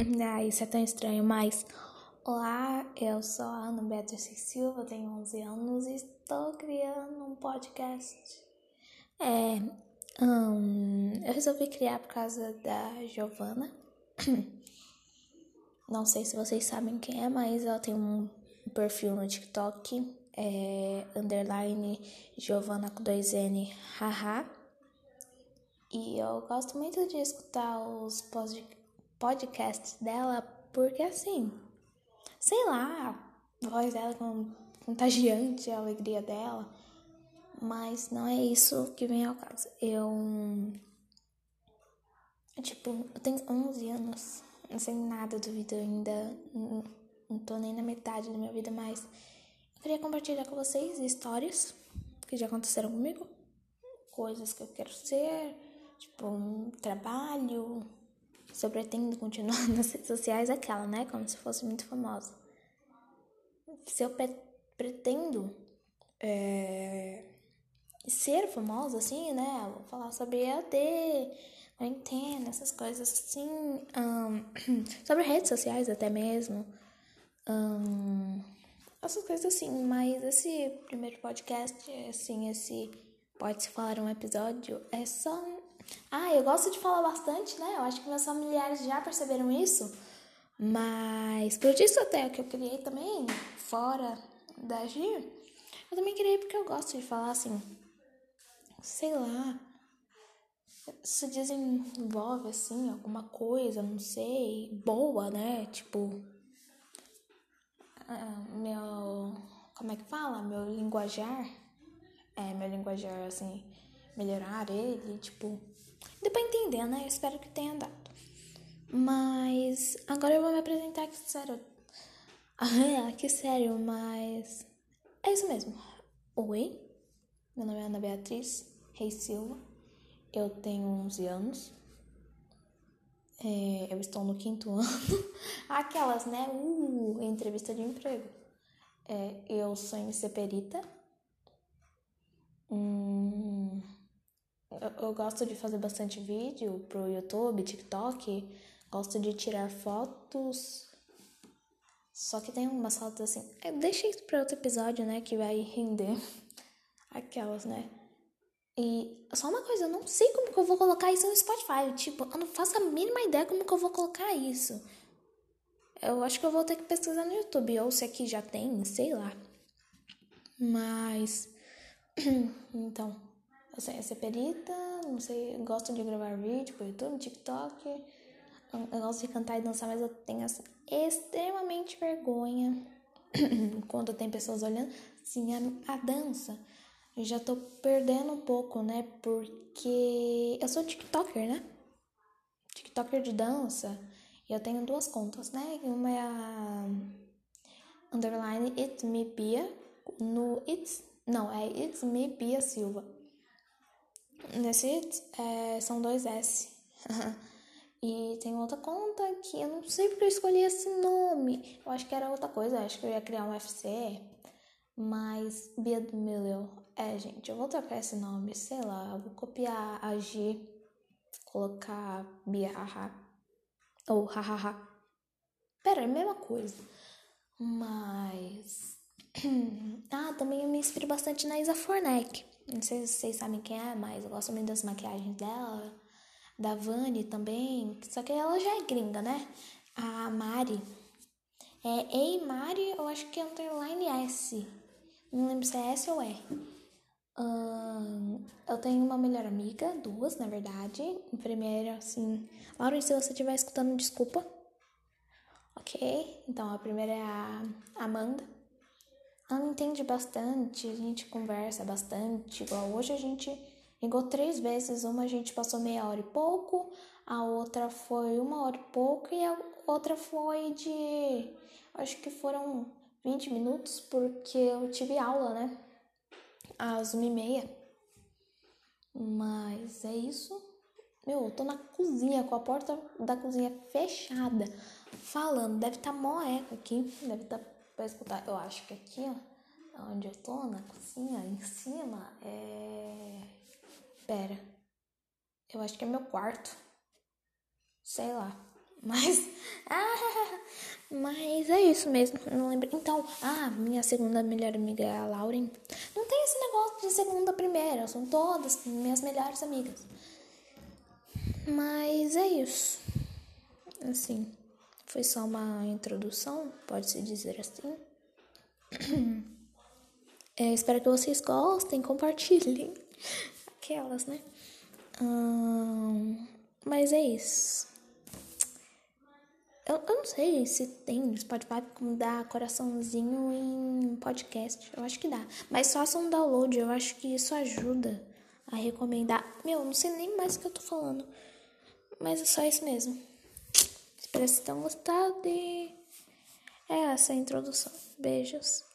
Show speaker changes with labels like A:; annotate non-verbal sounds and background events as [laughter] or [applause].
A: [laughs] ah, isso é tão estranho, mas. Olá, eu sou a Ana Beatriz Silva, tenho 11 anos e estou criando um podcast. É. Um, eu resolvi criar por causa da Giovana. [coughs] Não sei se vocês sabem quem é, mas ela tem um perfil no TikTok, é, underline Giovana com dois N, haha. E eu gosto muito de escutar os podcasts dela, porque assim, sei lá, a voz dela é contagiante, a alegria dela. Mas não é isso que vem ao caso. Eu. Tipo, eu tenho 11 anos, não sei nada da vida ainda, não, não tô nem na metade da minha vida, mas eu queria compartilhar com vocês histórias que já aconteceram comigo, coisas que eu quero ser tipo, um trabalho. Se eu pretendo continuar [laughs] nas redes sociais, aquela, né? Como se fosse muito famosa. Se eu pre pretendo é, ser famosa, assim, né? Vou falar sobre EAD, quarentena, essas coisas assim. Um, [clears throat] sobre redes sociais até mesmo. Um, essas coisas assim. Mas esse primeiro podcast, assim, esse pode-se falar um episódio, é só ah, eu gosto de falar bastante, né? Eu acho que meus familiares já perceberam isso. Mas por isso até que eu criei também, fora da GIR, eu também criei porque eu gosto de falar assim, sei lá, se desenvolve assim, alguma coisa, não sei, boa, né? Tipo, ah, meu, como é que fala? Meu linguajar, é, meu linguajar, assim, melhorar ele, tipo, Deu pra entender, né? Eu espero que tenha dado. Mas agora eu vou me apresentar que sério. [laughs] Ah, que sério, mas é isso mesmo. Oi, meu nome é Ana Beatriz Reis Silva. Eu tenho 11 anos. É, eu estou no quinto [laughs] ano. Aquelas, né? Uh, entrevista de emprego. É, eu sou MC Perita. Hum, eu, eu gosto de fazer bastante vídeo pro YouTube, TikTok. Gosto de tirar fotos. Só que tem umas fotos assim. É, deixa isso pra outro episódio, né? Que vai render [laughs] aquelas, né? E só uma coisa, eu não sei como que eu vou colocar isso no Spotify. Tipo, eu não faço a mínima ideia como que eu vou colocar isso. Eu acho que eu vou ter que pesquisar no YouTube. Ou se aqui já tem, sei lá. Mas. [clears throat] então. Eu sei ser perita, não sei, gosto de gravar vídeo pro YouTube, TikTok. Eu gosto de cantar e dançar, mas eu tenho assim, extremamente vergonha [clears throat] quando tem pessoas olhando. Sim, a, a dança. Eu já tô perdendo um pouco, né? Porque eu sou TikToker, né? TikToker de dança. E eu tenho duas contas, né? Uma é a underline It's Me Bia. No It's. Não, é It's Me Bia Silva. Nesse é, são dois S. [laughs] e tem outra conta que eu não sei porque eu escolhi esse nome. Eu acho que era outra coisa, acho que eu ia criar um UFC. Mas Bia do Mileu. É, gente, eu vou trocar esse nome, sei lá. Eu vou copiar a G, colocar haha. Ou hahaha. Pera, é a mesma coisa. Mas. [clears throat] ah, também eu me inspiro bastante na Isa Fornek. Não sei se vocês sabem quem é, mas eu gosto muito das maquiagens dela. Da Vani também. Só que ela já é gringa, né? A Mari. É Ei Mari, eu acho que é underline S. Não lembro se é S ou E. eu tenho uma melhor amiga, duas na verdade. A primeira, assim. Laura, se você estiver escutando, desculpa. Ok? Então a primeira é a Amanda. Ela entende bastante, a gente conversa bastante. Igual hoje a gente ligou três vezes, uma a gente passou meia hora e pouco, a outra foi uma hora e pouco e a outra foi de. Acho que foram 20 minutos, porque eu tive aula, né? Às uma e meia. Mas é isso. Meu, eu tô na cozinha, com a porta da cozinha fechada, falando. Deve estar tá mó eco aqui, deve estar tá pra escutar. Eu acho que aqui, ó, onde eu tô, na cozinha, em cima, é. Pera. Eu acho que é meu quarto. Sei lá. [laughs] Mas. Ah, [laughs] mas é isso mesmo. Não lembro. Então, ah, minha segunda melhor amiga é a Lauren. Não tem esse negócio de segunda primeira. São todas minhas melhores amigas. Mas é isso. Assim. Foi só uma introdução, pode-se dizer assim. [clears throat] É, espero que vocês gostem, compartilhem. [laughs] Aquelas, né? Hum, mas é isso. Eu, eu não sei se tem no Spotify como dar coraçãozinho em podcast. Eu acho que dá. Mas faça um download, eu acho que isso ajuda a recomendar. Meu, não sei nem mais o que eu tô falando. Mas é só isso mesmo. Espero que vocês tenham gostado e é essa a introdução. Beijos.